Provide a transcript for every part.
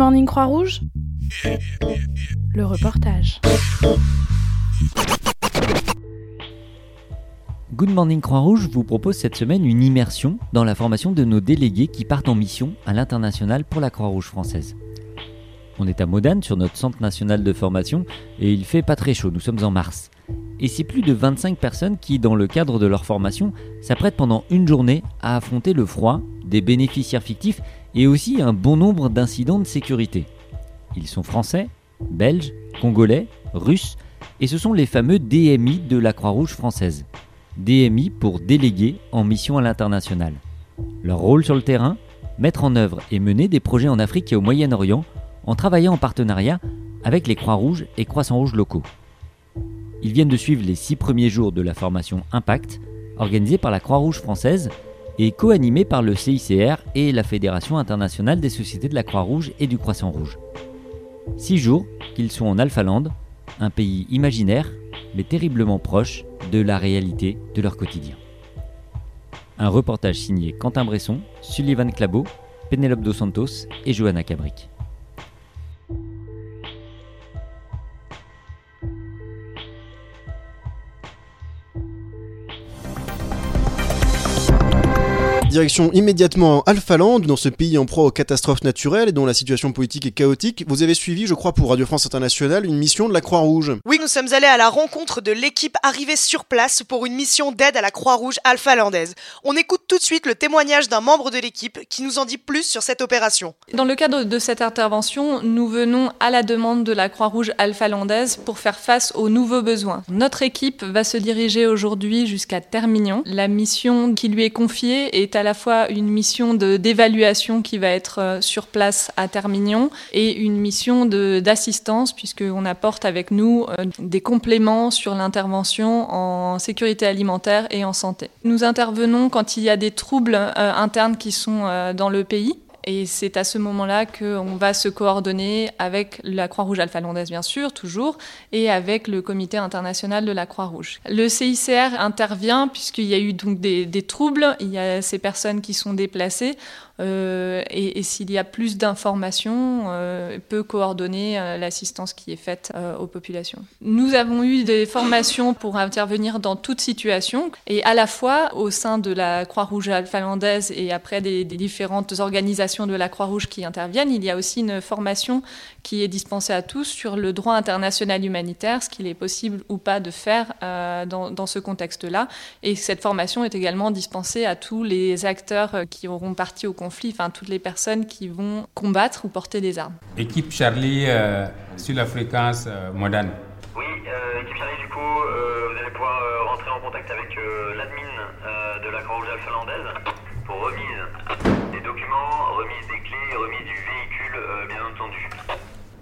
Morning Croix-Rouge Le reportage. Good Morning Croix-Rouge vous propose cette semaine une immersion dans la formation de nos délégués qui partent en mission à l'international pour la Croix-Rouge française. On est à Modane sur notre centre national de formation et il fait pas très chaud, nous sommes en mars. Et c'est plus de 25 personnes qui, dans le cadre de leur formation, s'apprêtent pendant une journée à affronter le froid, des bénéficiaires fictifs et aussi un bon nombre d'incidents de sécurité. Ils sont français, belges, congolais, russes, et ce sont les fameux DMI de la Croix-Rouge française. DMI pour délégués en mission à l'international. Leur rôle sur le terrain Mettre en œuvre et mener des projets en Afrique et au Moyen-Orient en travaillant en partenariat avec les Croix-Rouges et Croissants-Rouges locaux. Ils viennent de suivre les six premiers jours de la formation Impact, organisée par la Croix-Rouge française et co-animée par le CICR et la Fédération internationale des sociétés de la Croix-Rouge et du Croissant-Rouge. Six jours qu'ils sont en Alphaland, un pays imaginaire mais terriblement proche de la réalité de leur quotidien. Un reportage signé Quentin Bresson, Sullivan Clabot, Pénélope Dos Santos et Johanna Cabric. Direction immédiatement Alphaland, dans ce pays en proie aux catastrophes naturelles et dont la situation politique est chaotique. Vous avez suivi, je crois, pour Radio France Internationale, une mission de la Croix-Rouge. Oui, nous sommes allés à la rencontre de l'équipe arrivée sur place pour une mission d'aide à la Croix-Rouge alphalandaise. On écoute tout de suite le témoignage d'un membre de l'équipe qui nous en dit plus sur cette opération. Dans le cadre de cette intervention, nous venons à la demande de la Croix-Rouge alphalandaise pour faire face aux nouveaux besoins. Notre équipe va se diriger aujourd'hui jusqu'à Termignon. La mission qui lui est confiée est à la fois une mission d'évaluation qui va être euh, sur place à Termignon et une mission d'assistance puisqu'on apporte avec nous euh, des compléments sur l'intervention en sécurité alimentaire et en santé. Nous intervenons quand il y a des troubles euh, internes qui sont dans le pays et c'est à ce moment-là qu'on va se coordonner avec la Croix-Rouge alphalandaise, bien sûr, toujours, et avec le Comité international de la Croix-Rouge. Le CICR intervient puisqu'il y a eu donc des, des, troubles, il y a ces personnes qui sont déplacées. Euh, et, s'il y a plus d'informations, euh, peut coordonner euh, l'assistance qui est faite aux populations. Nous avons eu des formations pour intervenir dans toute situation, et à la fois au sein de la Croix-Rouge finlandaise et après des, différentes organisations de la Croix-Rouge qui interviennent, il y a aussi une formation qui est dispensée à tous sur le droit international humanitaire, ce qu'il est possible ou pas de faire dans, dans, ce contexte-là. Et cette formation est également dispensée à tous les acteurs qui auront parti au conflit enfin toutes les personnes qui vont combattre ou porter des armes. Équipe Charlie euh, sur la fréquence euh, moderne. Oui, euh, équipe Charlie, du coup, vous allez pouvoir rentrer en contact avec l'admin de la Croix-Rouge alphalandaise pour remise des documents, remise des clés, remise du véhicule, bien entendu.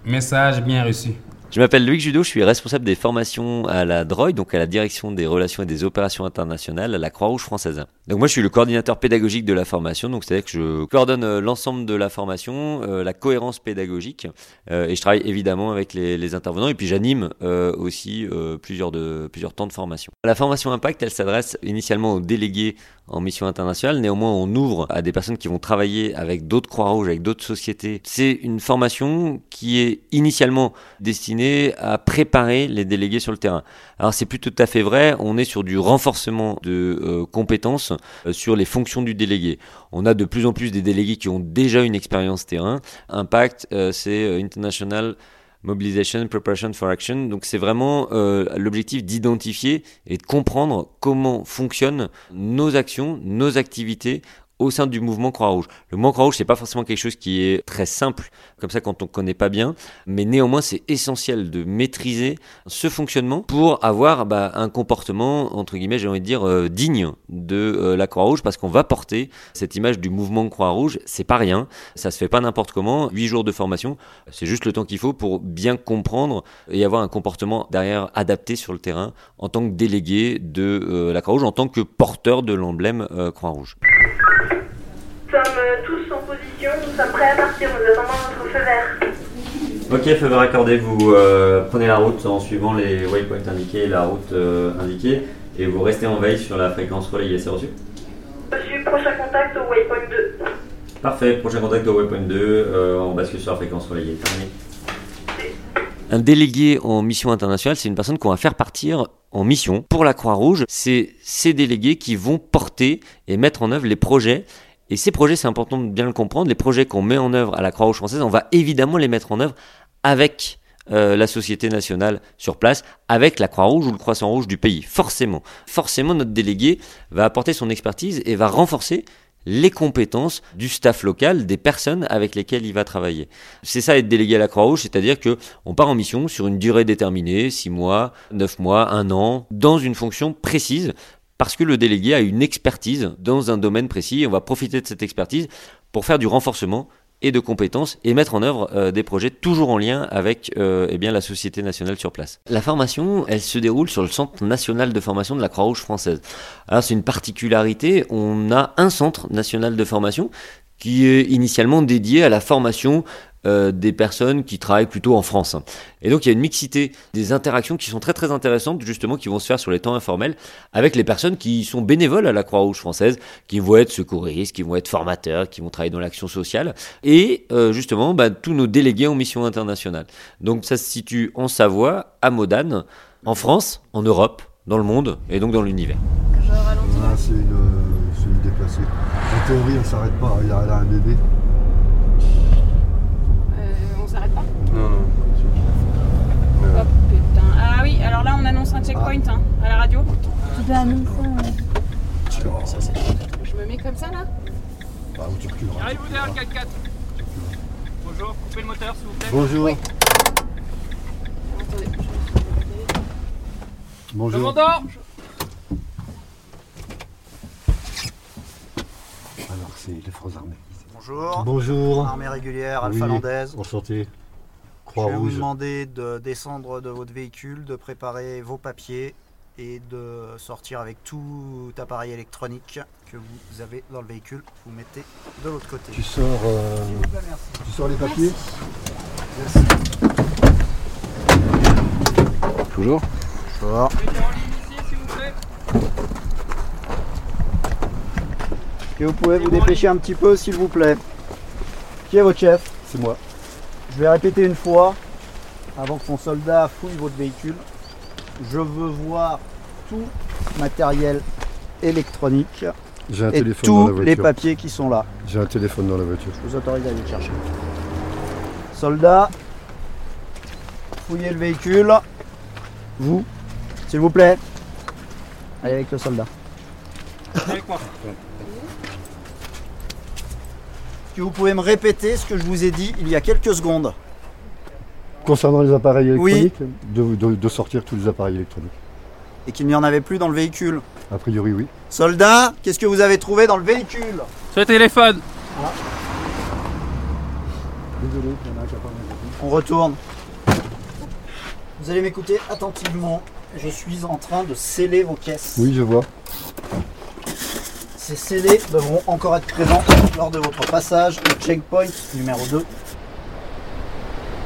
Message bien reçu. Je m'appelle Loïc Judo, je suis responsable des formations à la DROI, donc à la direction des relations et des opérations internationales à la Croix-Rouge française. Donc moi je suis le coordinateur pédagogique de la formation, donc c'est-à-dire que je coordonne euh, l'ensemble de la formation, euh, la cohérence pédagogique, euh, et je travaille évidemment avec les, intervenants, et puis j'anime aussi plusieurs, de, plusieurs temps de formation. La formation Impact, elle s'adresse initialement aux délégués en mission internationale, néanmoins on ouvre à des personnes qui vont travailler avec d'autres Croix-Rouge, avec d'autres sociétés. C'est une formation qui est initialement destinée à préparer les délégués sur le terrain. Alors c'est plus tout à fait vrai, on est sur du renforcement de euh, compétences euh, sur les fonctions du délégué. On a de plus en plus des délégués qui ont déjà une expérience terrain. Impact, euh, c'est International Mobilization Preparation for Action. Donc c'est vraiment l'objectif d'identifier et de comprendre comment fonctionnent nos actions, nos activités au sein du mouvement Croix-Rouge. Le mouvement Croix-Rouge, c'est pas forcément quelque chose qui est très simple, comme ça quand on connaît pas bien, mais néanmoins c'est essentiel de maîtriser ce fonctionnement pour avoir bah, un comportement entre guillemets, j'ai envie de dire euh, digne de euh, la Croix-Rouge, parce qu'on va porter cette image du mouvement Croix-Rouge. C'est pas rien, ça se fait pas n'importe comment. Huit jours de formation, c'est juste le temps qu'il faut pour bien comprendre et avoir un comportement derrière adapté sur le terrain en tant que délégué de euh, la Croix-Rouge, en tant que porteur de l'emblème Croix-Rouge. Nous sommes euh, tous en position, nous sommes prêts à partir, nous attendons notre feu vert. Ok, feu vert accordé, vous euh, prenez la route en suivant les waypoints indiqués et la route euh, indiquée et vous restez en veille sur la fréquence relayée, c'est reçu? Reçu, prochain contact au waypoint 2. Parfait, prochain contact au waypoint 2, euh, on bascule sur la fréquence relayée. Terminé. Un délégué en mission internationale, c'est une personne qu'on va faire partir en mission pour la Croix-Rouge. C'est ces délégués qui vont porter et mettre en œuvre les projets. Et ces projets, c'est important de bien le comprendre, les projets qu'on met en œuvre à la Croix-Rouge française, on va évidemment les mettre en œuvre avec euh, la société nationale sur place, avec la Croix-Rouge ou le Croissant-Rouge du pays. Forcément. Forcément, notre délégué va apporter son expertise et va renforcer les compétences du staff local, des personnes avec lesquelles il va travailler. C'est ça être délégué à la Croix-Rouge, c'est-à-dire que on part en mission sur une durée déterminée, 6 mois, 9 mois, 1 an, dans une fonction précise, parce que le délégué a une expertise dans un domaine précis, et on va profiter de cette expertise pour faire du renforcement et de compétences et mettre en œuvre euh, des projets toujours en lien avec euh, eh bien, la société nationale sur place. La formation, elle se déroule sur le Centre national de formation de la Croix-Rouge française. Alors c'est une particularité, on a un centre national de formation qui est initialement dédié à la formation euh, des personnes qui travaillent plutôt en France. Et donc il y a une mixité des interactions qui sont très très intéressantes justement qui vont se faire sur les temps informels avec les personnes qui sont bénévoles à la Croix-Rouge française, qui vont être secouristes, qui vont être formateurs, qui vont travailler dans l'action sociale et euh, justement bah, tous nos délégués en mission internationale. Donc ça se situe en Savoie, à Modane, en France, en Europe, dans le monde et donc dans l'univers. Ah, c'est une, déplacée. En théorie, elle s'arrête pas. Il y a un bébé. Euh, on s'arrête pas Non, non. Hop, putain. Ah oui, alors là on annonce un checkpoint hein, à la radio. Tu dois annoncer. Je me mets comme ça là Bah, où tu reculeras. Arrive-vous derrière le 4x4 Bonjour, coupez le moteur s'il vous plaît. Bonjour. Attendez. Bonjour. Commandant Alors, c'est les forces armées. Bonjour. Bonjour. Armée régulière, Oui, Alpha Landaise. Enchanté. Je vais vous demander de descendre de votre véhicule, de préparer vos papiers et de sortir avec tout appareil électronique que vous avez dans le véhicule. Vous mettez de l'autre côté. Tu sors, euh, plaît, tu sors les papiers Merci. Toujours. Bonjour. Mettez en ligne ici s'il vous plaît. Est-ce que vous pouvez vous dépêcher un petit peu, s'il vous plaît? Qui est votre chef? C'est moi. Je vais répéter une fois, avant que mon soldat fouille votre véhicule. Je veux voir tout matériel électronique J'ai un et téléphone dans la tous les papiers qui sont là. J'ai un téléphone dans la voiture. Je vous autorise à aller le chercher. Soldat, fouillez le véhicule. Vous, s'il vous plaît. Allez avec le soldat. Avec moi. Que vous pouvez me répéter ce que je vous ai dit il y a quelques secondes Concernant les appareils Oui. électroniques, de, de- de sortir tous les appareils électroniques. et qu'il n'y en avait plus dans le véhicule A priori, oui. Soldat, qu'est-ce que vous avez trouvé dans le véhicule? Le téléphone Désolé, il y en a un qui a pas mal On retourne. Vous allez m'écouter attentivement. Je suis en train de sceller vos caisses. Oui, je vois. Ces scellés devront encore être présents lors de votre passage au checkpoint numéro 2.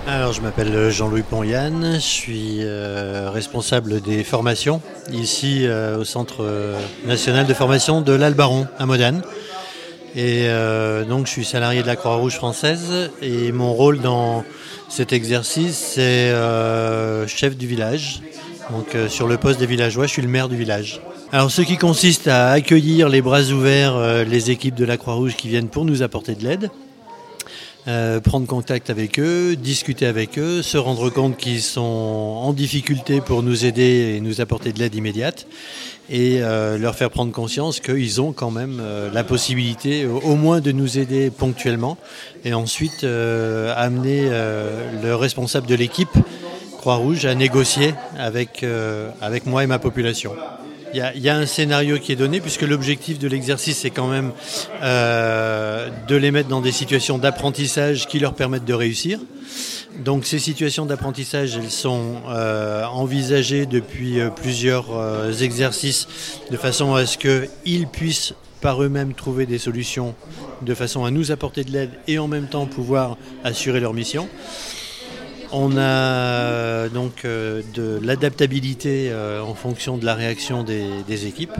Alors, je m'appelle Jean-Louis Ponyan, je suis euh, responsable des formations ici euh, au Centre euh, national de formation de l'Albaron à Modane. Et donc, je suis salarié de la Croix-Rouge française et mon rôle dans cet exercice, c'est chef du village. Donc, euh, sur le poste des villageois, je suis le maire du village. Alors, ce qui consiste à accueillir les bras ouverts euh, les équipes de la Croix-Rouge qui viennent pour nous apporter de l'aide. Euh, prendre contact avec eux, discuter avec eux, se rendre compte qu'ils sont en difficulté pour nous aider et nous apporter de l'aide immédiate, et euh, leur faire prendre conscience qu'ils ont quand même la possibilité au, moins de nous aider ponctuellement, et ensuite amener le responsable de l'équipe Croix-Rouge à négocier avec, euh, avec moi et ma population. Il y, a, un scénario qui est donné, puisque l'objectif de l'exercice, c'est quand même euh, de les mettre dans des situations d'apprentissage qui leur permettent de réussir. Donc ces situations d'apprentissage, elles sont euh, envisagées depuis plusieurs exercices, de façon à ce qu'ils puissent par eux-mêmes trouver des solutions, de façon à nous apporter de l'aide et en même temps pouvoir assurer leur mission. On a donc euh, de l'adaptabilité euh, en fonction de la réaction des, équipes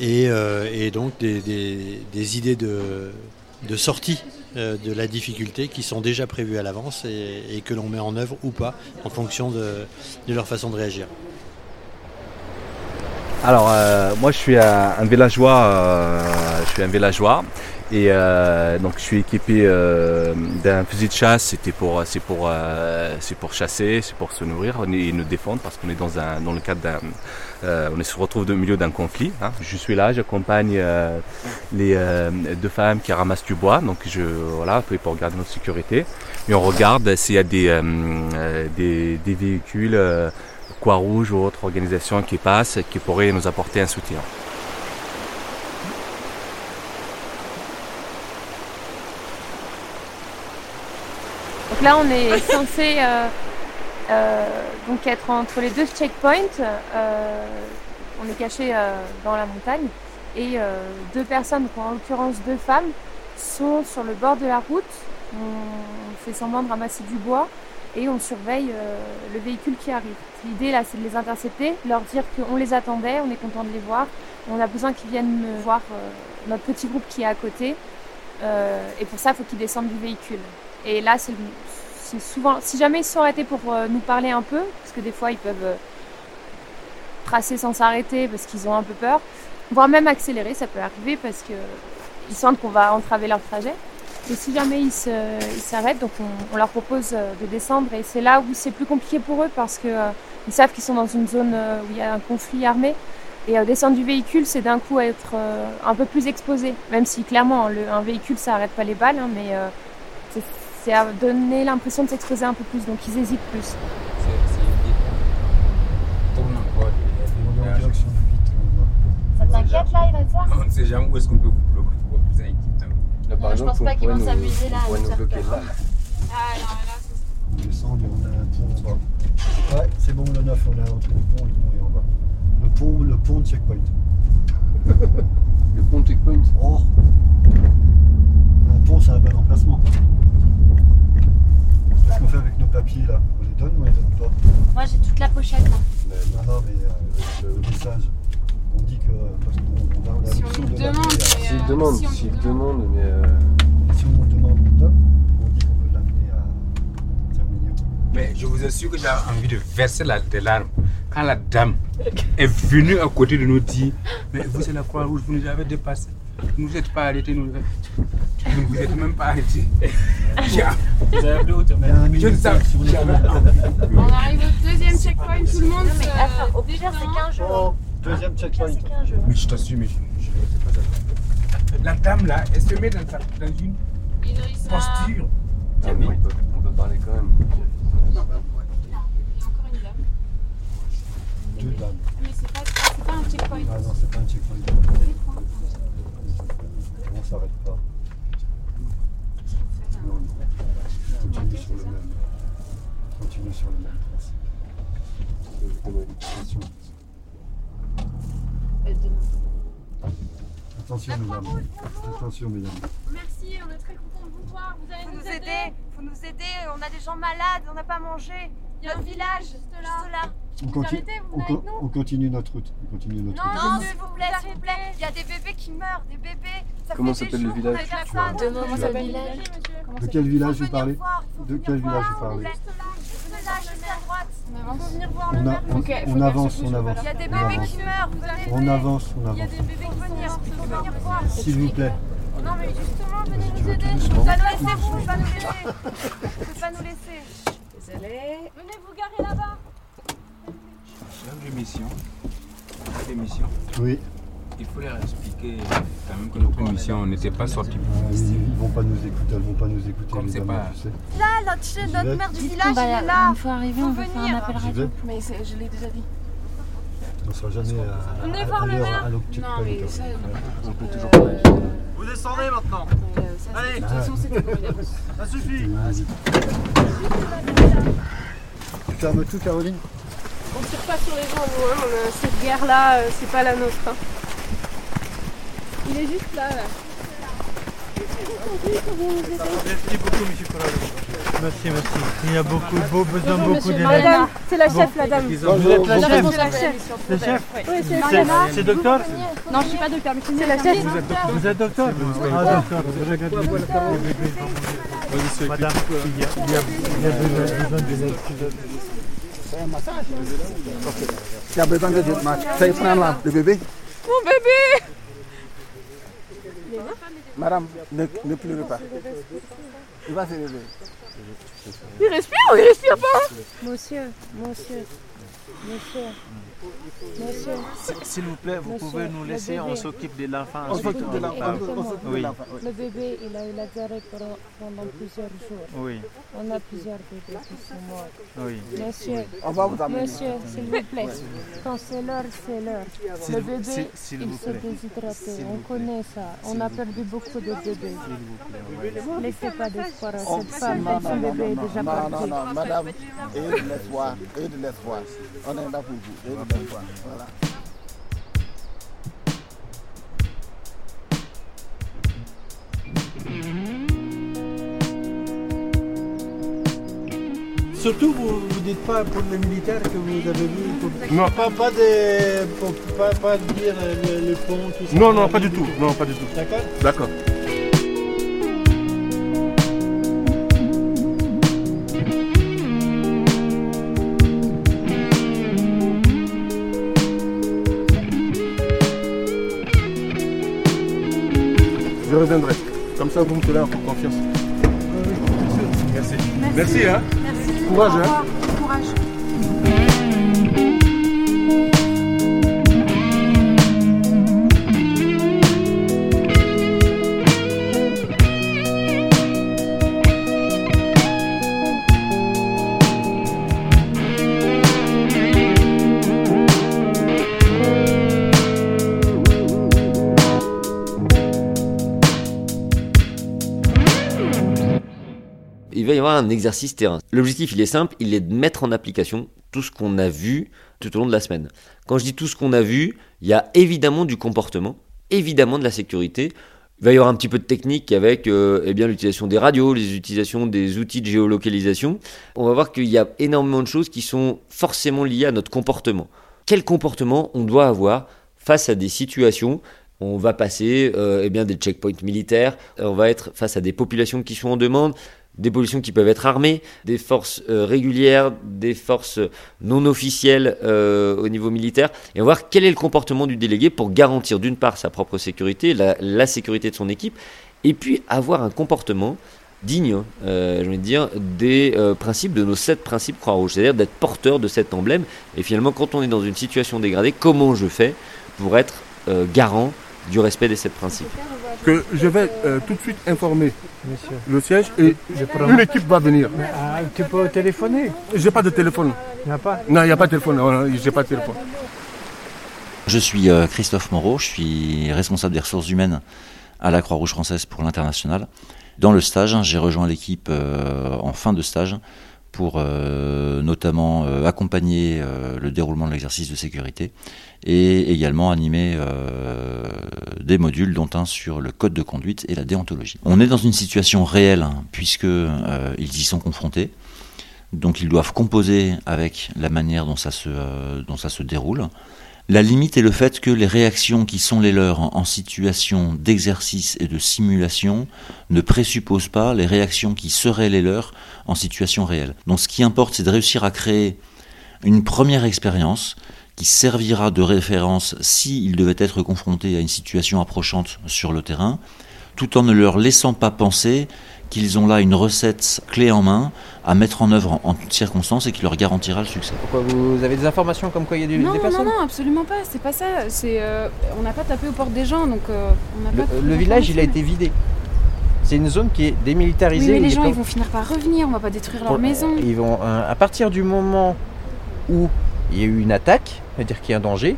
et, euh, donc des, idées de, sortie euh, de la difficulté qui sont déjà prévues à l'avance et, que l'on met en œuvre ou pas en fonction de leur façon de réagir. Alors, euh, moi, je suis un, un villageois. euh, je suis un villageois. Et euh, donc, je suis équipé euh, d'un fusil de chasse. C'était pour, c'est pour, euh, c'est pour chasser, c'est pour se nourrir et nous défendre parce qu'on est dans un, dans le cadre d'un, euh, on se retrouve au milieu d'un conflit. hein. Je suis là, j'accompagne les deux femmes qui ramassent du bois. Donc, je, voilà, pour garder notre sécurité. Et on regarde s'il y a des, des, des véhicules. Croix-Rouge ou autres organisations qui passent et qui pourraient nous apporter un soutien. Donc là, on est censé euh, euh, être entre les deux checkpoints. Euh, on est caché dans la montagne et deux personnes, en l'occurrence deux femmes, sont sur le bord de la route. On fait semblant de ramasser du bois et on surveille euh, le véhicule qui arrive. L'idée là, c'est de les intercepter, leur dire qu'on les attendait, on est content de les voir, on a besoin qu'ils viennent voir euh, notre petit groupe qui est à côté. Euh, et pour ça, il faut qu'ils descendent du véhicule. Et là, c'est souvent, si jamais ils sont arrêtés pour nous parler un peu, parce que des fois ils peuvent tracer sans s'arrêter parce qu'ils ont un peu peur, voire même accélérer, ça peut arriver parce que ils sentent qu'on va entraver leur trajet. Et si jamais ils s'arrêtent, donc on, on leur propose euh, de descendre et c'est là où c'est plus compliqué pour eux parce que euh, ils savent qu'ils sont dans une zone euh, où il y a un conflit armé. Et euh, descendre du véhicule, c'est d'un coup être euh, un peu plus exposé. Même si clairement, le- un véhicule, ça arrête pas les balles, hein, mais euh, c'est- à donner l'impression de s'exposer un peu plus. Donc ils hésitent plus. Ça t'inquiète là, Ireza On ne sait jamais où est-ce qu'on peut vous bloquer. Là, par Non, je pense pas qu'ils vont s'amuser là, On nous bloquer là. Ah non, là, ça On descend et on a un pont en bas. Ouais, c'est bon, le 9, on est entre le pont, le pont est en bas. Le pont, le pont de checkpoint. Le pont checkpoint? Oh Un pont, c'est un bon emplacement. Qu'est-ce qu'on fait avec nos papiers là? On les donne ou on les donne pas? Moi j'ai toute la pochette là. Non, non, mais euh, le message, on dit que. Parce qu'on on a la Si on de demande, l'amener à- mais, S'il euh, demande, si on s'il nous demande, mais. euh, Si on nous demande, on donne. On dit qu'on peut l'amener à. Mais je vous assure que j'avais envie de verser la- des larmes. Quand la dame est venue à côté de nous dire Mais vous, c'est la Croix-Rouge, vous nous avez dépassé. Vous ne vous êtes pas arrêtés, nous. Vous ne vous êtes même pas arrêtés. Vous avez Je ne le jamais. On arrive au deuxième checkpoint, tout le monde. mais attends, au pire c'est 15 jours. Deuxième checkpoint. 15 jours. Mais je t'assure, mais je je ne sais pas ça. La dame là, elle se met dans, sa- dans une Idrissa. posture. Ah oui, on peut, on peut parler quand même. Il y a encore une dame. Deux dames. Mais c'est pas, ah, pas un checkpoint. Ah non, c'est pas un checkpoint. On s'arrête pas? Non, non. Continue sur le même. Continue sur le même principe. Attention, mesdames. Attention, mesdames. Merci, on est très contents de vous voir. Vous allez Faut nous nous aider. aider, faut nous aider, on a des gens malades, on n'a pas mangé. Il y a un village, juste là. juste là. On, Vous continue- arrêtez, vous on, venez con- avec nous on continue notre route. On continue notre route. Non, s'il vous plaît, s'il vous plaît. Il y a des bébés qui meurent, des bébés. Ça Comment fait des s'appelle le jours village. Comment s'appelle le village De quel village vous parlez De quel village vous parlez plaît. Venez là, juste à droite. On avance. Faut venir voir le On, a- maire. on- Ok, faut on avance, on avance. Il y a des On bébés avance. qui meurent, vous allez On avance, on Il y a avance. des bébés qui venir, il faut venir voir. S'il vous plaît. Non mais justement, venez nous aider. pas nous laisser, vous, faut pas nous laisser. Faut pas nous laisser. Désolée. Venez vous garer là-bas. Chef de mission, chef de mission, Oui. Il faut leur expliquer quand même que notre mission n'était pas sortie. Ah, ils, ils vont pas nous écouter, elles vont pas nous écouter. Comme c'est dames, pas- tu sais. Là, notre, notre maire du village, il est là. Arrivé, Faut on va faire un venir. appel radio. Mais je l'ai déjà dit. On sera jamais à, Venez à, voir à le maire. à Non, mais ça, On peut toujours euh, parler. Vous descendez maintenant euh, Allez. de toute façon, c'était pour une Ça suffit Vas-y. Tu fermes tout, Caroline? On tire pas sur les gens, nous, hein. a- cette guerre-là, euh, c'est pas la nôtre. hein. Il est juste là, là. Merci beaucoup, monsieur. Merci, merci. Il y a beaucoup, beau, besoin Bonjour, beaucoup d'élèves. Madame, c'est la chef, la dame. Vous êtes la La chef chef. Le chef Oui, c'est C'est- Mariana. C'est docteur Non, je suis pas docteur, mais c'est la chef. Vous êtes docteur Ah, docteur. Madame, il y a, il y a, il y a besoin besoin d'élèves. C'est un massage. Tu as besoin de je marche. Fais prendre la- le bébé. Mon bébé Madame, ne, ne pleurez pas. Il va se lever. Il respire ou il respire pas Monsieur, monsieur, monsieur, monsieur. S'il vous plaît, vous Monsieur, pouvez nous laisser, on s'occupe de l'enfant. On s'occupe de l'enfant, Oui. l'enfant. Le bébé, il a eu la diarrhée pendant plusieurs jours. Oui. On a plusieurs bébés qui sont morts. Oui. Monsieur, On va vous amener. monsieur, s'il vous plaît. Quand c'est l'heure, c'est l'heure. Le vous- bébé, il vous s'est plaît. déshydraté. On vous connaît ça. On a vous perdu beaucoup de bébés. plaît. Laissez pas d'espoir à On- cette femme. Non, Son non, non, bébé est non, déjà non, parti. non, non, madame, ayez de l'espoir, ayez de l'espoir. On est là pour vous, Voilà. Surtout, vous ne dites pas pour les militaires que vous avez vu. pour- Non. Pas, pas, de, pour- pas, pas dire le, le pont, tout ça. Non, non, pas du tout. Non, pas du tout. D'accord D'accord. Reviendrai. Comme ça, vous me tenez en confiance. Merci. Merci, hein. Courage, hein. Un exercice terrain. L'objectif, il est simple, il est de mettre en application tout ce qu'on a vu tout au long de la semaine. Quand je dis tout ce qu'on a vu, il y a évidemment du comportement, évidemment de la sécurité. Il va y avoir un petit peu de technique avec euh, eh l'utilisation des radios, les utilisations des outils de géolocalisation. On va voir qu'il y a énormément de choses qui sont forcément liées à notre comportement. Quel comportement on doit avoir face à des situations? On va passer euh, eh bien, des checkpoints militaires, on va être face à des populations qui sont en demande, des populations qui peuvent être armées, des forces euh, régulières, des forces non officielles euh, au niveau militaire, et voir quel est le comportement du délégué pour garantir d'une part sa propre sécurité, la, sécurité de son équipe, et puis avoir un comportement digne, euh, je vais dire, des euh, principes de nos sept principes Croix-Rouge, c'est-à-dire d'être porteur de cet emblème. Et finalement, quand on est dans une situation dégradée, comment je fais pour être garant du respect des sept principes Que je vais euh, tout de suite informer Monsieur. le siège et Je prends- une équipe va venir. Mais, ah, tu peux téléphoner J'ai pas de téléphone. Il n'y a pas Non, il n'y a pas de téléphone. Non, J'ai pas de téléphone. Je suis euh, Christophe Moreau, je suis responsable des ressources humaines à la Croix-Rouge française pour l'international. Dans le stage, j'ai rejoint l'équipe euh, en fin de stage pour euh, notamment euh, accompagner euh, le déroulement de l'exercice de sécurité et également animer des modules dont un sur le code de conduite et la déontologie. On est dans une situation réelle hein, puisque ils y sont confrontés. Donc ils doivent composer avec la manière dont ça se déroule. La limite est le fait que les réactions qui sont les leurs en, situation d'exercice et de simulation ne présupposent pas les réactions qui seraient les leurs en situation réelle. Donc ce qui importe, c'est de réussir à créer une première expérience qui servira de référence s'ils devaient être confrontés à une situation approchante sur le terrain, tout en ne leur laissant pas penser qu'ils ont là une recette clé en main à mettre en œuvre en, en toutes circonstances et qui leur garantira le succès. Pourquoi vous avez des informations comme quoi il y a du- Non, des non, personnes non, absolument pas. C'est pas ça. C'est, euh, on n'a pas tapé aux portes des gens, donc euh, on n'a Le, pas. le village, il a été vidé. C'est une zone qui est démilitarisée. Oui, mais les gens, pas- ils vont finir par revenir. On va pas détruire leur Pour- maison. Ils vont, euh, à partir du moment où il y a eu une attaque, c'est-à-dire qu'il y a un danger,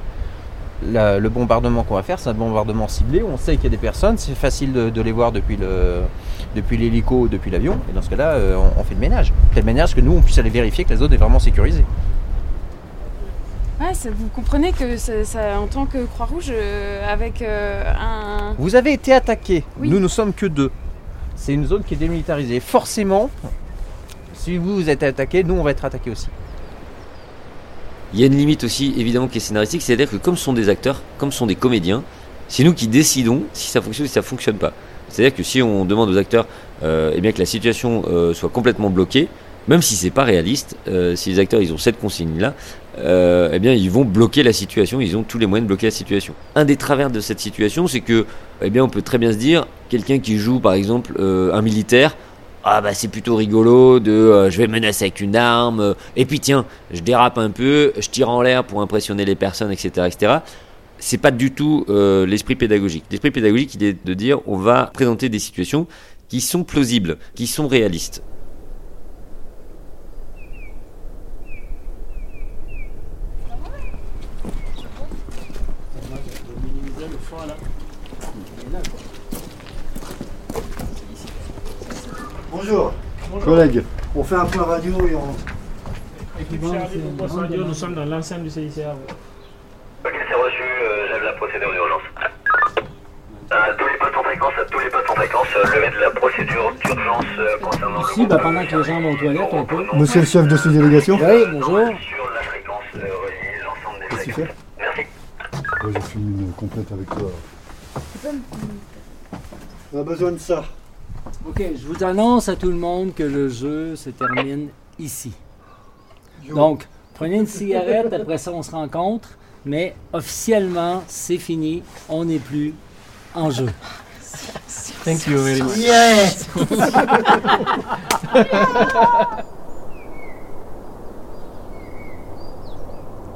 la- le bombardement qu'on va faire, c'est un bombardement ciblé. On sait qu'il y a des personnes, c'est facile de, de les voir depuis le depuis l'hélico, ou depuis l'avion. Et dans ce cas-là, euh, on, on fait le ménage. De telle manière à ce que nous, on puisse aller vérifier que la zone est vraiment sécurisée. Ouais, ça- vous comprenez que ça, ça- en tant que Croix-Rouge, euh, avec euh, un. Vous avez été attaqué. Oui. Nous, nous sommes que deux. C'est une zone qui est démilitarisée. Forcément, Si vous, vous êtes attaqué, nous, on va être attaqué aussi. Il y a une limite aussi, évidemment, qui est scénaristique, c'est-à-dire que comme ce sont des acteurs, comme ce sont des comédiens, c'est nous qui décidons si ça fonctionne ou si ça fonctionne pas. C'est-à-dire que si on demande aux acteurs euh, eh bien que la situation euh, soit complètement bloquée, même si c'est pas réaliste, euh, si les acteurs ils ont cette consigne-là, euh, eh bien ils vont bloquer la situation, ils ont tous les moyens de bloquer la situation. Un des travers de cette situation, c'est que, eh bien on peut très bien se dire, quelqu'un qui joue par exemple un militaire, ah bah c'est plutôt rigolo de euh, je vais menacer avec une arme euh, et puis tiens je dérape un peu je tire en l'air pour impressionner les personnes etc etc c'est pas du tout euh, l'esprit pédagogique. L'esprit pédagogique il est de dire on va présenter des situations qui sont plausibles qui sont réalistes Bonjour, collègues. On fait un point radio et on. Radio, nous sommes dans l'enceinte du CICR. Ok, c'est reçu, euh, j'aime la procédure d'urgence. À tous les postes en fréquence, à tous les postes en fréquence, euh, levée de la procédure d'urgence euh, concernant le Ici, bah, pendant que les gens vont aux toilettes, on peut. Monsieur le chef de cette délégation Oui, bonjour. sur la fréquence euh, reliée l'ensemble des Qu'est-ce fréquences. Merci. Ouais, J'ai fait une complète avec toi. On a besoin de ça. Ok, je vous annonce à tout le monde que le jeu se termine ici. Donc, prenez une cigarette, après ça on se rencontre, mais officiellement, c'est fini, on n'est plus en jeu. Thank you very much. Yes!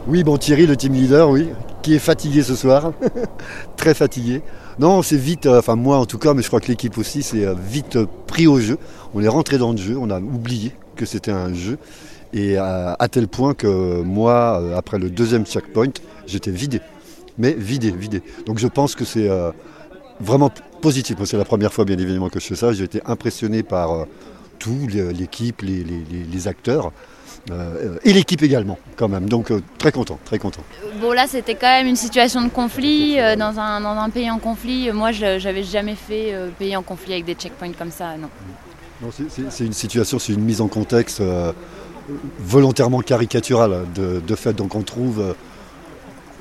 Oui, bon, Thierry, le team leader, oui, qui est fatigué ce soir. Très fatigué. Non, c'est vite, euh, enfin moi en tout cas, mais je crois que l'équipe aussi, c'est euh, vite euh, pris au jeu. On est rentré dans le jeu, on a oublié que c'était un jeu. Et à, à tel point que moi, euh, après le deuxième checkpoint, j'étais vidé. Mais vidé, vidé. Donc je pense que c'est euh, vraiment positif. C'est la première fois, bien évidemment, que je fais ça. J'ai été impressionné par euh, tout, l'équipe, les acteurs. Euh, et l'équipe également, quand même. Donc euh, très content, très content. Bon là c'était quand même une situation de conflit euh, dans, un, dans un pays en conflit. Moi je j'avais jamais fait euh, pays en conflit avec des checkpoints comme ça, non. Non, c'est- une situation, c'est une mise en contexte euh, volontairement caricaturale de, de fait. Donc on trouve euh,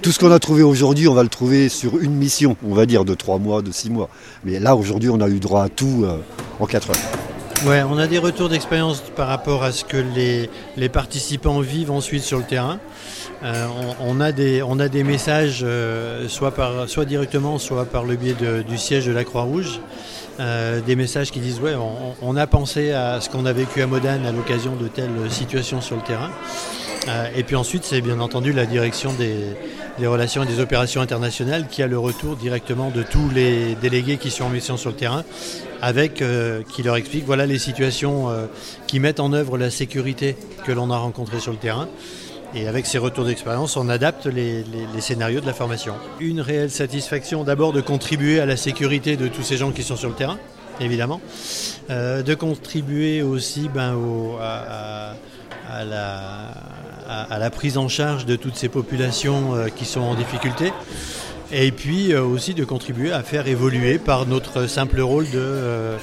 tout ce qu'on a trouvé aujourd'hui, on va le trouver sur une mission, on va dire de trois mois, de six mois. Mais là aujourd'hui, on a eu droit à tout euh, en quatre heures. Ouais, on a des retours d'expérience par rapport à ce que les, les participants vivent ensuite sur le terrain. Euh, on, a des, on a des messages, euh, soit, par, soit directement, soit par le biais du siège de la Croix-Rouge. Euh, des messages qui disent ouais, on, a pensé à ce qu'on a vécu à Modane à l'occasion de telles situations sur le terrain. Euh, et puis ensuite, c'est bien entendu la direction des, relations et des opérations internationales qui a le retour directement de tous les délégués qui sont en mission sur le terrain, euh, qui leur explique voilà les situations qui mettent en œuvre la sécurité que l'on a rencontrée sur le terrain. Et avec ces retours d'expérience, on adapte les, scénarios de la formation. Une réelle satisfaction d'abord de contribuer à la sécurité de tous ces gens qui sont sur le terrain, évidemment. Euh, de contribuer aussi ben, à la prise en charge de toutes ces populations euh, qui sont en difficulté. Et puis euh, aussi de contribuer à faire évoluer par notre simple rôle de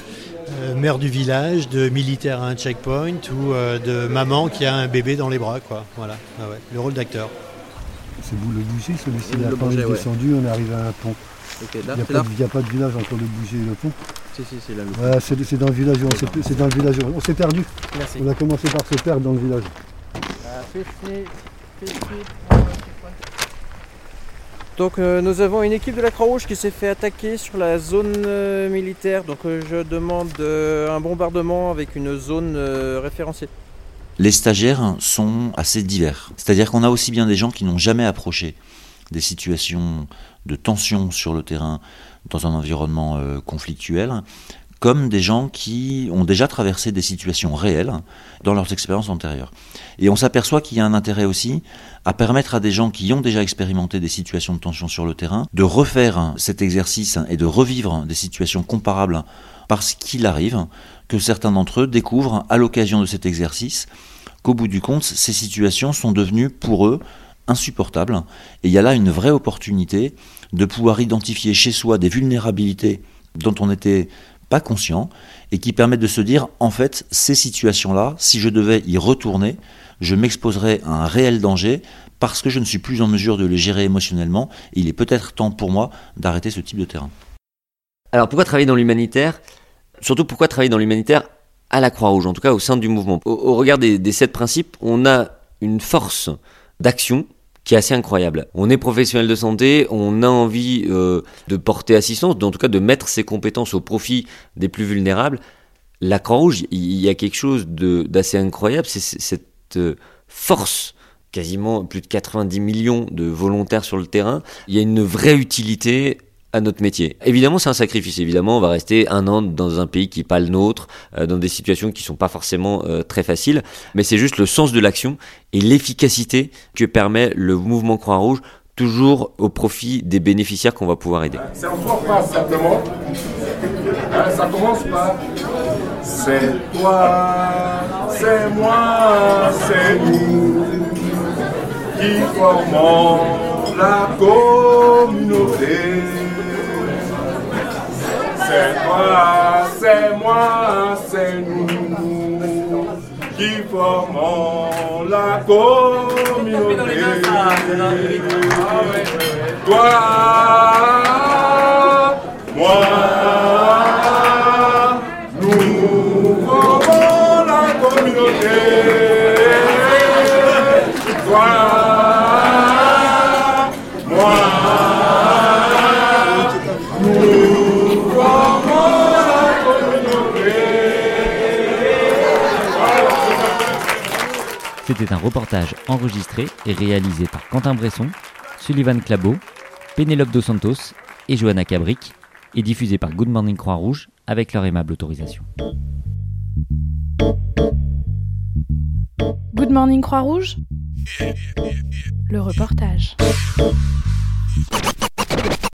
euh, maire du village, de militaire à un checkpoint ou euh, de maman qui a un bébé dans les bras. Quoi. Voilà, Ah ouais, le rôle d'acteur. C'est vous le bouger, celui-ci Le pas Bourget, ouais. descendu, on est arrivé à un pont. Il là, n'y a, pas là de- il y a pas de village entre le bouger et le pont. Si, si, c'est là. dans le village, on s'est- c'est dans le village. On s'est perdu. Merci. On a commencé par se perdre dans le village. Donc euh, nous avons une équipe de la Croix-Rouge qui s'est fait attaquer sur la zone euh, militaire. Donc euh, je demande un bombardement avec une zone référenciée. Les stagiaires sont assez divers. C'est-à-dire qu'on a aussi bien des gens qui n'ont jamais approché des situations de tension sur le terrain dans un environnement conflictuel, comme des gens qui ont déjà traversé des situations réelles dans leurs expériences antérieures. Et on s'aperçoit qu'il y a un intérêt aussi à permettre à des gens qui ont déjà expérimenté des situations de tension sur le terrain de refaire cet exercice et de revivre des situations comparables parce qu'il arrive que certains d'entre eux découvrent à l'occasion de cet exercice qu'au bout du compte, ces situations sont devenues pour eux insupportables. Et il y a là une vraie opportunité de pouvoir identifier chez soi des vulnérabilités dont on était pas conscients et qui permettent de se dire en fait ces situations-là, si je devais y retourner, je m'exposerais à un réel danger parce que je ne suis plus en mesure de les gérer émotionnellement. Et il est peut-être temps pour moi d'arrêter ce type de terrain. Alors pourquoi travailler dans l'humanitaire? Surtout pourquoi travailler dans l'humanitaire à la Croix-Rouge, en tout cas au sein du mouvement? Au, regard des sept principes, on a une force d'action qui est assez incroyable. On est professionnel de santé, on a envie euh, de porter assistance, en tout cas de mettre ses compétences au profit des plus vulnérables. La Croix-Rouge, il y a quelque chose d'assez incroyable, c'est cette euh, force, quasiment plus de 90 millions de volontaires sur le terrain. Il y a une vraie utilité à notre métier. Évidemment, c'est un sacrifice. Évidemment, on va rester un an dans un pays qui n'est pas le nôtre, euh, dans des situations qui sont pas forcément euh, très faciles. Mais c'est juste le sens de l'action et l'efficacité que permet le mouvement Croix-Rouge, toujours au profit des bénéficiaires qu'on va pouvoir aider. C'est en trois phrases simplement. Hein, ça commence par C'est toi, c'est moi, c'est nous qui formons la communauté. C'est toi, c'est moi, c'est nous qui formons la communauté. Toi, moi, C'était un reportage enregistré et réalisé par Quentin Bresson, Sullivan Clabot, Pénélope Dos Santos et Johanna Cabric et diffusé par Good Morning Croix-Rouge avec leur aimable autorisation. Good Morning Croix-Rouge? Le reportage.